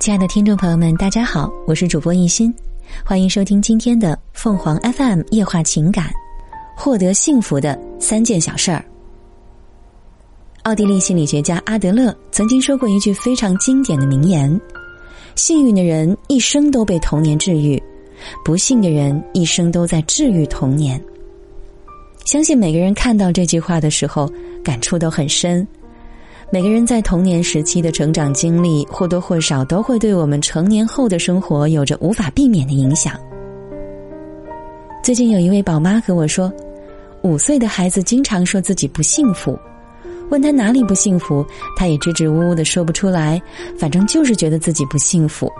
亲爱的听众朋友们，大家好，我是主播一心，欢迎收听今天的凤凰 FM 夜话情感，获得幸福的三件小事儿。奥地利心理学家阿德勒曾经说过一句非常经典的名言：“幸运的人一生都被童年治愈，不幸的人一生都在治愈童年。”相信每个人看到这句话的时候，感触都很深。每个人在童年时期的成长经历，或多或少都会对我们成年后的生活有着无法避免的影响。最近有一位宝妈和我说，五岁的孩子经常说自己不幸福，问他哪里不幸福，他也支支吾吾的说不出来，反正就是觉得自己不幸福。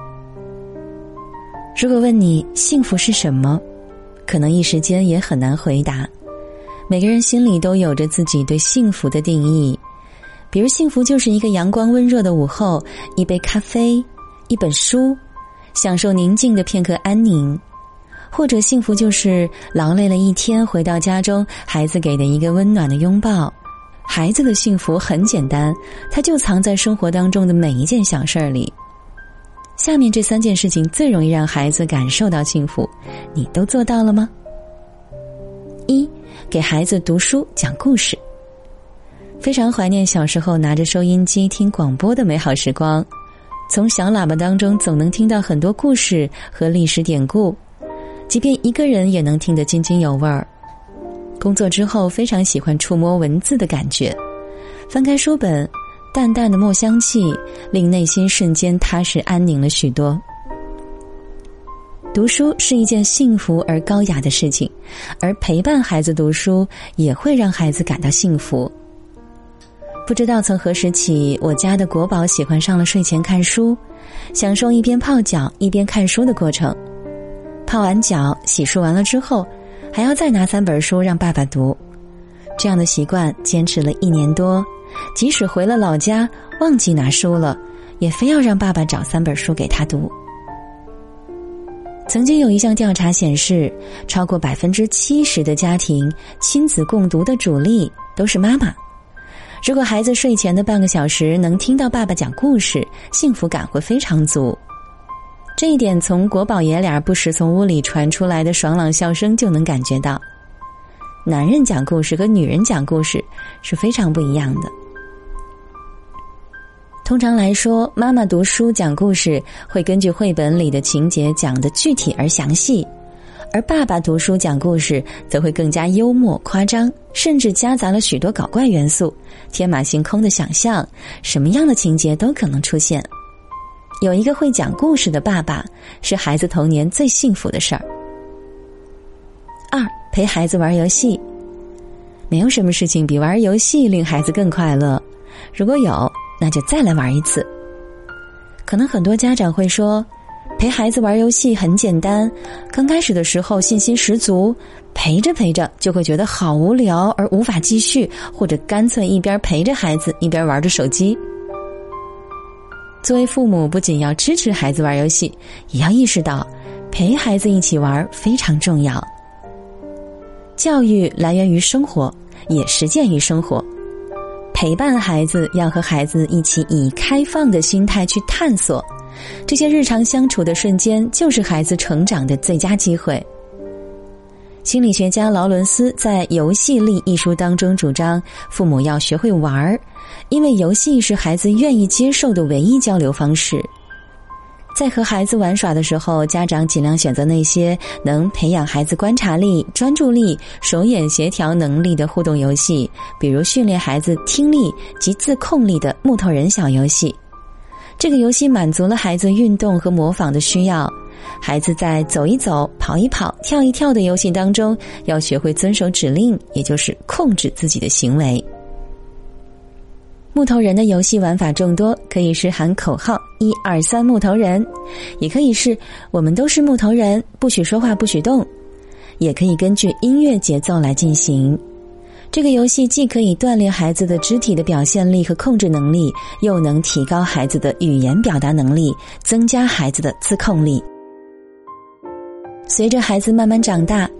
如果问你幸福是什么，可能一时间也很难回答。每个人心里都有着自己对幸福的定义。比如，幸福就是一个阳光温热的午后，一杯咖啡，一本书，享受宁静的片刻安宁；或者，幸福就是劳累了一天回到家中，孩子给的一个温暖的拥抱。孩子的幸福很简单，它就藏在生活当中的每一件小事儿里。下面这三件事情最容易让孩子感受到幸福，你都做到了吗？一，给孩子读书讲故事。非常怀念小时候拿着收音机听广播的美好时光，从小喇叭当中总能听到很多故事和历史典故，即便一个人也能听得津津有味儿。工作之后非常喜欢触摸文字的感觉，翻开书本，淡淡的墨香气令内心瞬间踏实安宁了许多。读书是一件幸福而高雅的事情，而陪伴孩子读书也会让孩子感到幸福。不知道从何时起，我家的国宝喜欢上了睡前看书，享受一边泡脚一边看书的过程。泡完脚、洗漱完了之后，还要再拿三本书让爸爸读。这样的习惯坚持了一年多，即使回了老家忘记拿书了，也非要让爸爸找三本书给他读。曾经有一项调查显示，超过百分之七十的家庭亲子共读的主力都是妈妈。如果孩子睡前的半个小时能听到爸爸讲故事，幸福感会非常足。这一点从国宝爷俩不时从屋里传出来的爽朗笑声就能感觉到。男人讲故事和女人讲故事是非常不一样的。通常来说，妈妈读书讲故事会根据绘本里的情节讲的具体而详细。而爸爸读书讲故事则会更加幽默夸张，甚至夹杂了许多搞怪元素，天马行空的想象，什么样的情节都可能出现。有一个会讲故事的爸爸，是孩子童年最幸福的事儿。二，陪孩子玩游戏，没有什么事情比玩游戏令孩子更快乐。如果有，那就再来玩一次。可能很多家长会说。陪孩子玩游戏很简单，刚开始的时候信心十足，陪着陪着就会觉得好无聊而无法继续，或者干脆一边陪着孩子一边玩着手机。作为父母，不仅要支持孩子玩游戏，也要意识到陪孩子一起玩非常重要。教育来源于生活，也实践于生活。陪伴孩子，要和孩子一起以开放的心态去探索。这些日常相处的瞬间，就是孩子成长的最佳机会。心理学家劳伦斯在《游戏力》一书当中主张，父母要学会玩儿，因为游戏是孩子愿意接受的唯一交流方式。在和孩子玩耍的时候，家长尽量选择那些能培养孩子观察力、专注力、手眼协调能力的互动游戏，比如训练孩子听力及自控力的木头人小游戏。这个游戏满足了孩子运动和模仿的需要。孩子在走一走、跑一跑、跳一跳的游戏当中，要学会遵守指令，也就是控制自己的行为。木头人的游戏玩法众多，可以是喊口号“一二三木头人”，也可以是我们都是木头人，不许说话，不许动，也可以根据音乐节奏来进行。这个游戏既可以锻炼孩子的肢体的表现力和控制能力，又能提高孩子的语言表达能力，增加孩子的自控力。随着孩子慢慢长大，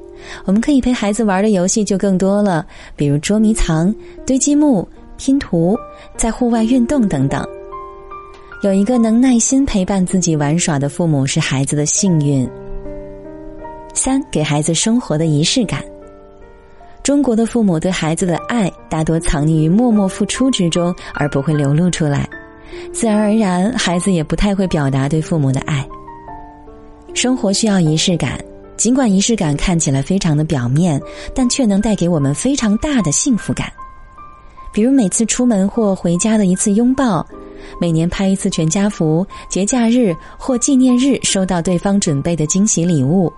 我们可以陪孩子玩的游戏就更多了，比如捉迷藏、堆积木、拼图、在户外运动等等。有一个能耐心陪伴自己玩耍的父母是孩子的幸运。三，给孩子生活的仪式感。中国的父母对孩子的爱大多藏匿于默默付出之中，而不会流露出来，自然而然，孩子也不太会表达对父母的爱。生活需要仪式感，尽管仪式感看起来非常的表面，但却能带给我们非常大的幸福感。比如每次出门或回家的一次拥抱，每年拍一次全家福，节假日或纪念日收到对方准备的惊喜礼物。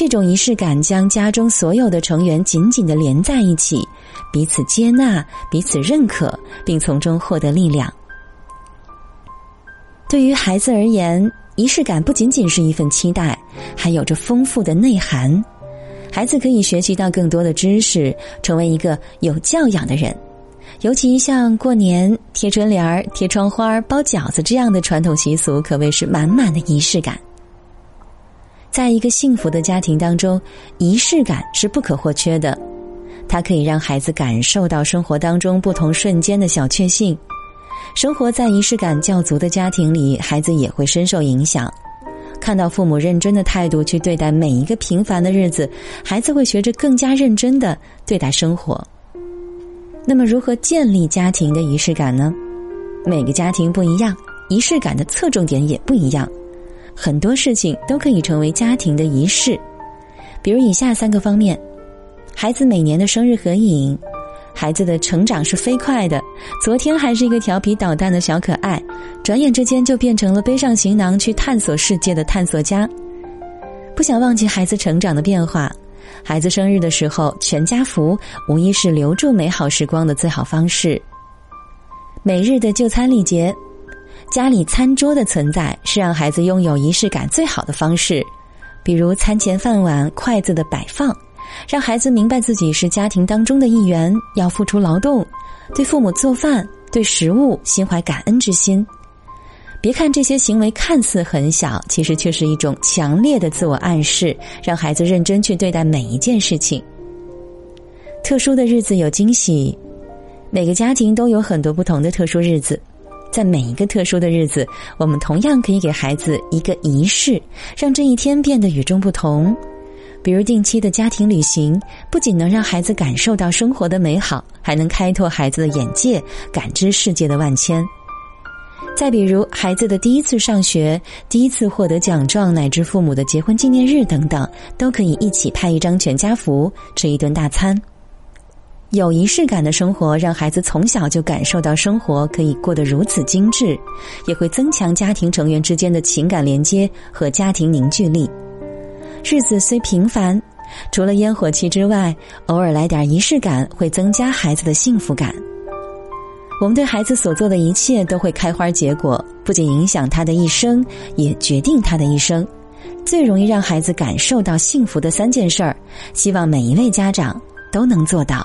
这种仪式感将家中所有的成员紧紧的连在一起，彼此接纳、彼此认可，并从中获得力量。对于孩子而言，仪式感不仅仅是一份期待，还有着丰富的内涵。孩子可以学习到更多的知识，成为一个有教养的人。尤其像过年贴春联儿、贴窗花、包饺子这样的传统习俗，可谓是满满的仪式感。在一个幸福的家庭当中，仪式感是不可或缺的。它可以让孩子感受到生活当中不同瞬间的小确幸。生活在仪式感较足的家庭里，孩子也会深受影响。看到父母认真的态度去对待每一个平凡的日子，孩子会学着更加认真的对待生活。那么，如何建立家庭的仪式感呢？每个家庭不一样，仪式感的侧重点也不一样。很多事情都可以成为家庭的仪式，比如以下三个方面：孩子每年的生日合影，孩子的成长是飞快的，昨天还是一个调皮捣蛋的小可爱，转眼之间就变成了背上行囊去探索世界的探索家。不想忘记孩子成长的变化，孩子生日的时候全家福，无疑是留住美好时光的最好方式。每日的就餐礼节。家里餐桌的存在是让孩子拥有仪式感最好的方式，比如餐前饭碗、筷子的摆放，让孩子明白自己是家庭当中的一员，要付出劳动，对父母做饭、对食物心怀感恩之心。别看这些行为看似很小，其实却是一种强烈的自我暗示，让孩子认真去对待每一件事情。特殊的日子有惊喜，每个家庭都有很多不同的特殊日子。在每一个特殊的日子，我们同样可以给孩子一个仪式，让这一天变得与众不同。比如定期的家庭旅行，不仅能让孩子感受到生活的美好，还能开拓孩子的眼界，感知世界的万千。再比如孩子的第一次上学、第一次获得奖状，乃至父母的结婚纪念日等等，都可以一起拍一张全家福，吃一顿大餐。有仪式感的生活，让孩子从小就感受到生活可以过得如此精致，也会增强家庭成员之间的情感连接和家庭凝聚力。日子虽平凡，除了烟火气之外，偶尔来点仪式感，会增加孩子的幸福感。我们对孩子所做的一切都会开花结果，不仅影响他的一生，也决定他的一生。最容易让孩子感受到幸福的三件事儿，希望每一位家长都能做到。